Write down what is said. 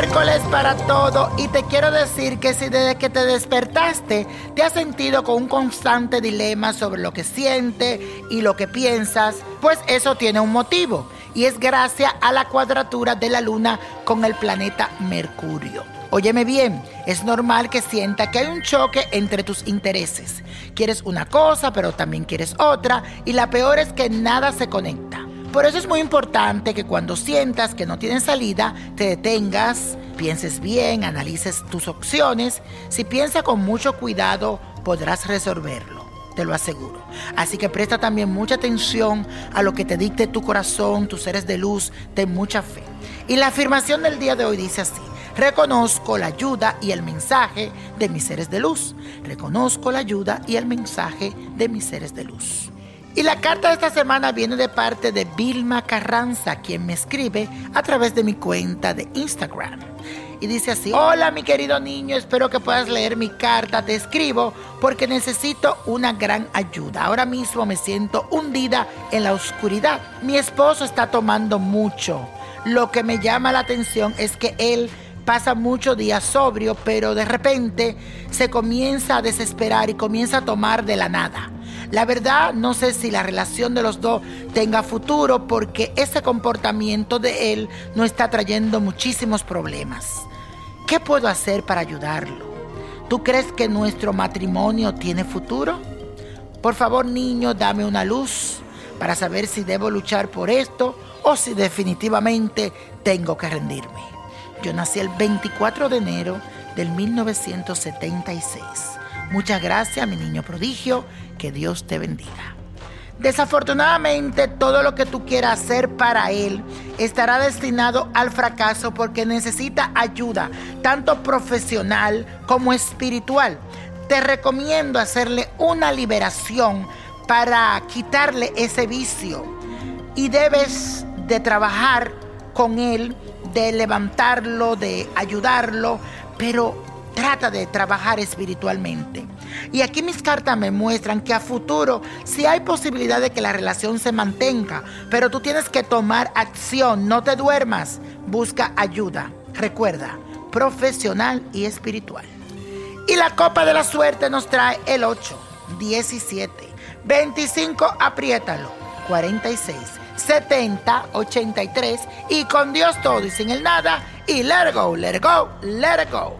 Miércoles para todo y te quiero decir que si desde que te despertaste te has sentido con un constante dilema sobre lo que sientes y lo que piensas, pues eso tiene un motivo y es gracias a la cuadratura de la luna con el planeta Mercurio. Óyeme bien, es normal que sienta que hay un choque entre tus intereses. Quieres una cosa, pero también quieres otra, y la peor es que nada se conecta. Por eso es muy importante que cuando sientas que no tienes salida, te detengas, pienses bien, analices tus opciones. Si piensas con mucho cuidado, podrás resolverlo, te lo aseguro. Así que presta también mucha atención a lo que te dicte tu corazón, tus seres de luz, ten mucha fe. Y la afirmación del día de hoy dice así. Reconozco la ayuda y el mensaje de mis seres de luz. Reconozco la ayuda y el mensaje de mis seres de luz. Y la carta de esta semana viene de parte de Vilma Carranza, quien me escribe a través de mi cuenta de Instagram. Y dice así, hola mi querido niño, espero que puedas leer mi carta, te escribo porque necesito una gran ayuda. Ahora mismo me siento hundida en la oscuridad. Mi esposo está tomando mucho. Lo que me llama la atención es que él pasa muchos días sobrio, pero de repente se comienza a desesperar y comienza a tomar de la nada. La verdad, no sé si la relación de los dos tenga futuro porque ese comportamiento de él no está trayendo muchísimos problemas. ¿Qué puedo hacer para ayudarlo? ¿Tú crees que nuestro matrimonio tiene futuro? Por favor, niño, dame una luz para saber si debo luchar por esto o si definitivamente tengo que rendirme. Yo nací el 24 de enero del 1976. Muchas gracias, mi niño prodigio. Que Dios te bendiga. Desafortunadamente, todo lo que tú quieras hacer para Él estará destinado al fracaso porque necesita ayuda, tanto profesional como espiritual. Te recomiendo hacerle una liberación para quitarle ese vicio y debes de trabajar con Él, de levantarlo, de ayudarlo, pero trata de trabajar espiritualmente. Y aquí mis cartas me muestran que a futuro sí hay posibilidad de que la relación se mantenga, pero tú tienes que tomar acción, no te duermas, busca ayuda. Recuerda, profesional y espiritual. Y la copa de la suerte nos trae el 8, 17, 25, apriétalo, 46, 70, 83 y con Dios todo y sin el nada y let go, let go, let go.